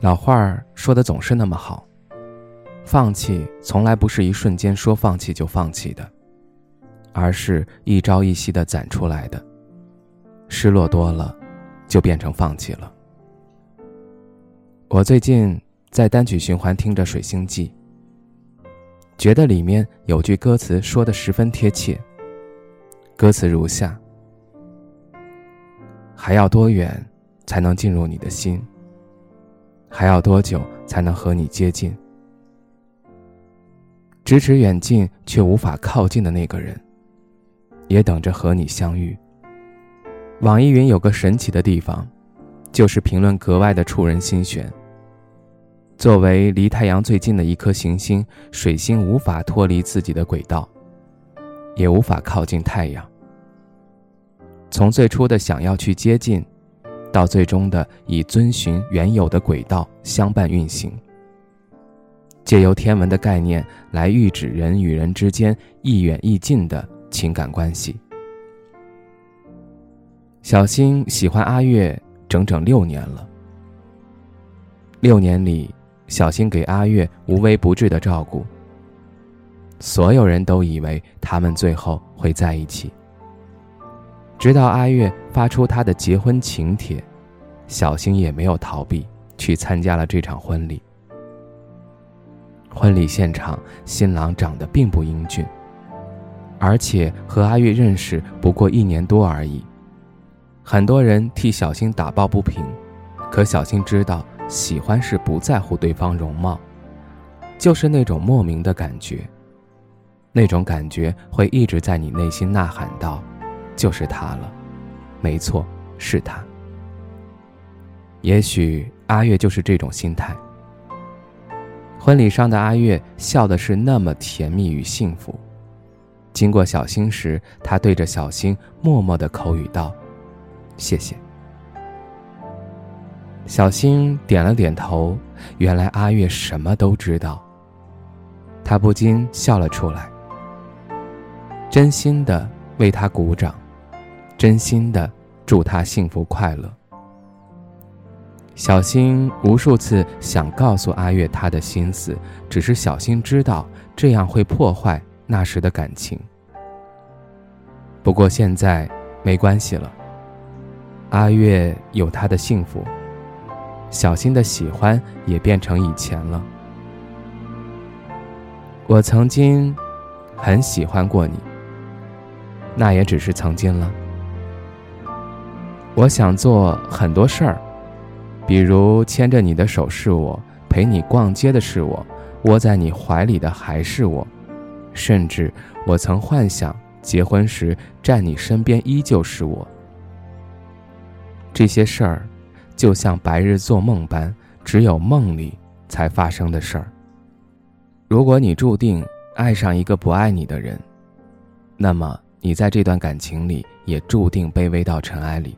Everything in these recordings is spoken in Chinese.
老话儿说的总是那么好，放弃从来不是一瞬间说放弃就放弃的，而是一朝一夕的攒出来的。失落多了，就变成放弃了。我最近在单曲循环听着《水星记》，觉得里面有句歌词说的十分贴切。歌词如下：还要多远才能进入你的心？还要多久才能和你接近？咫尺远近却无法靠近的那个人，也等着和你相遇。网易云有个神奇的地方，就是评论格外的触人心弦。作为离太阳最近的一颗行星，水星无法脱离自己的轨道，也无法靠近太阳。从最初的想要去接近。到最终的以遵循原有的轨道相伴运行，借由天文的概念来喻指人与人之间亦远亦近的情感关系。小新喜欢阿月整整六年了。六年里，小新给阿月无微不至的照顾。所有人都以为他们最后会在一起。直到阿月发出他的结婚请帖，小新也没有逃避，去参加了这场婚礼。婚礼现场，新郎长得并不英俊，而且和阿月认识不过一年多而已。很多人替小新打抱不平，可小新知道，喜欢是不在乎对方容貌，就是那种莫名的感觉，那种感觉会一直在你内心呐喊道。就是他了，没错，是他。也许阿月就是这种心态。婚礼上的阿月笑的是那么甜蜜与幸福，经过小新时，他对着小新默默的口语道：“谢谢。”小新点了点头，原来阿月什么都知道。他不禁笑了出来，真心的为他鼓掌。真心的祝他幸福快乐。小新无数次想告诉阿月他的心思，只是小新知道这样会破坏那时的感情。不过现在没关系了，阿月有他的幸福，小新的喜欢也变成以前了。我曾经很喜欢过你，那也只是曾经了。我想做很多事儿，比如牵着你的手是我，陪你逛街的是我，窝在你怀里的还是我，甚至我曾幻想结婚时站你身边依旧是我。这些事儿，就像白日做梦般，只有梦里才发生的事儿。如果你注定爱上一个不爱你的人，那么你在这段感情里也注定卑微到尘埃里。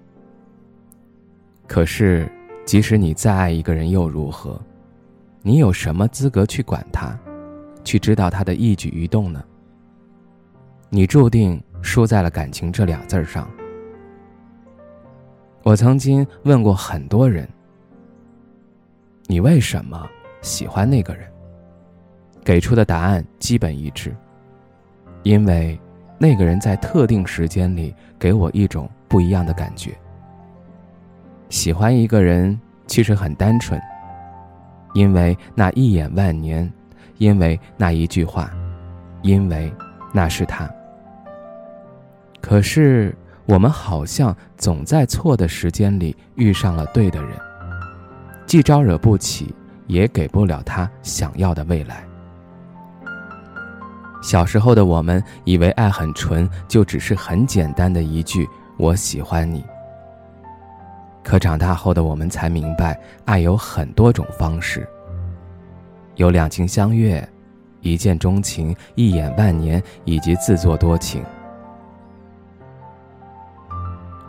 可是，即使你再爱一个人又如何？你有什么资格去管他，去知道他的一举一动呢？你注定输在了感情这俩字儿上。我曾经问过很多人：“你为什么喜欢那个人？”给出的答案基本一致，因为那个人在特定时间里给我一种不一样的感觉。喜欢一个人其实很单纯，因为那一眼万年，因为那一句话，因为那是他。可是我们好像总在错的时间里遇上了对的人，既招惹不起，也给不了他想要的未来。小时候的我们以为爱很纯，就只是很简单的一句“我喜欢你”。可长大后的我们才明白，爱有很多种方式。有两情相悦、一见钟情、一眼万年，以及自作多情。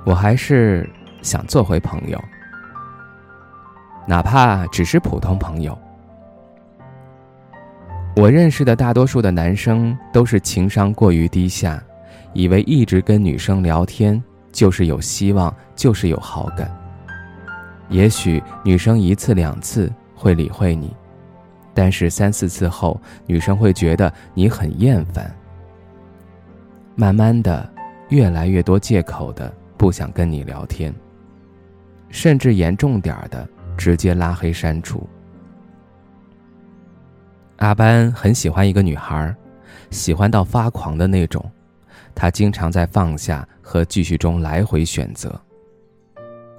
我还是想做回朋友，哪怕只是普通朋友。我认识的大多数的男生都是情商过于低下，以为一直跟女生聊天就是有希望，就是有好感。也许女生一次两次会理会你，但是三四次后，女生会觉得你很厌烦。慢慢的，越来越多借口的不想跟你聊天，甚至严重点的直接拉黑删除。阿班很喜欢一个女孩，喜欢到发狂的那种。他经常在放下和继续中来回选择。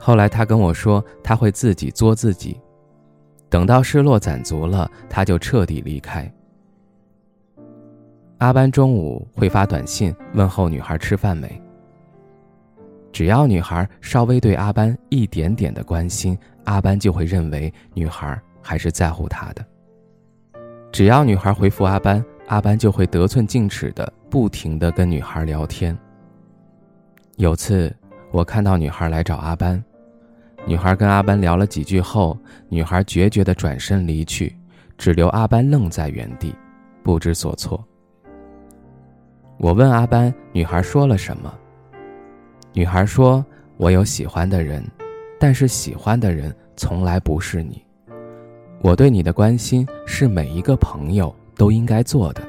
后来他跟我说，他会自己作自己，等到失落攒足了，他就彻底离开。阿班中午会发短信问候女孩吃饭没。只要女孩稍微对阿班一点点的关心，阿班就会认为女孩还是在乎他的。只要女孩回复阿班，阿班就会得寸进尺的不停的跟女孩聊天。有次我看到女孩来找阿班，女孩跟阿班聊了几句后，女孩决绝地转身离去，只留阿班愣在原地，不知所措。我问阿班，女孩说了什么？女孩说：“我有喜欢的人，但是喜欢的人从来不是你。”我对你的关心是每一个朋友都应该做的。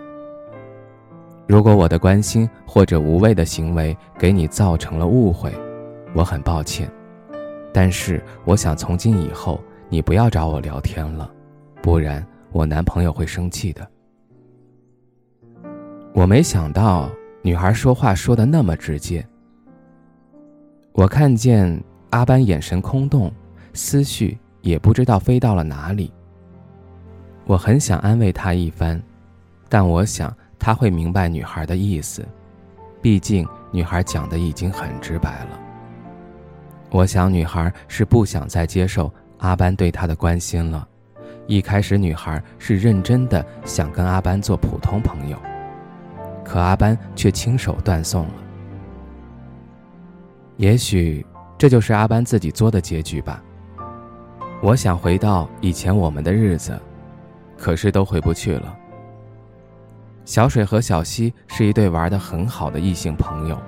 如果我的关心或者无谓的行为给你造成了误会，我很抱歉。但是我想从今以后你不要找我聊天了，不然我男朋友会生气的。我没想到女孩说话说的那么直接。我看见阿班眼神空洞，思绪也不知道飞到了哪里。我很想安慰他一番，但我想他会明白女孩的意思，毕竟女孩讲的已经很直白了。我想女孩是不想再接受阿班对她的关心了。一开始女孩是认真的想跟阿班做普通朋友，可阿班却亲手断送了。也许这就是阿班自己作的结局吧。我想回到以前我们的日子。可是都回不去了。小水和小溪是一对玩的很好的异性朋友，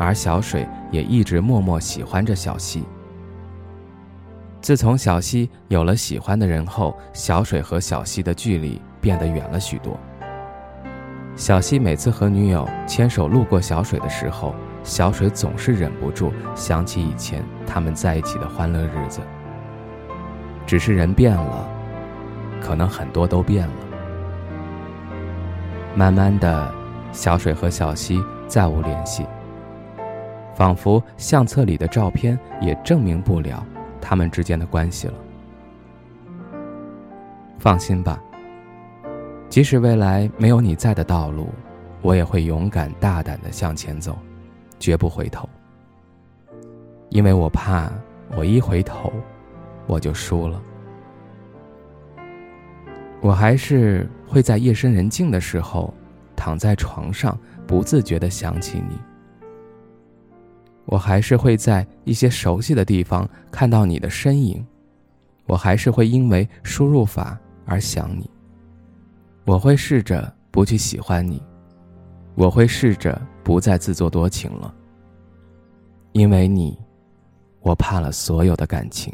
而小水也一直默默喜欢着小溪。自从小溪有了喜欢的人后，小水和小溪的距离变得远了许多。小溪每次和女友牵手路过小水的时候，小水总是忍不住想起以前他们在一起的欢乐日子。只是人变了。可能很多都变了。慢慢的，小水和小溪再无联系，仿佛相册里的照片也证明不了他们之间的关系了。放心吧，即使未来没有你在的道路，我也会勇敢大胆的向前走，绝不回头。因为我怕，我一回头，我就输了。我还是会在夜深人静的时候，躺在床上不自觉的想起你。我还是会在一些熟悉的地方看到你的身影。我还是会因为输入法而想你。我会试着不去喜欢你，我会试着不再自作多情了。因为你，我怕了所有的感情。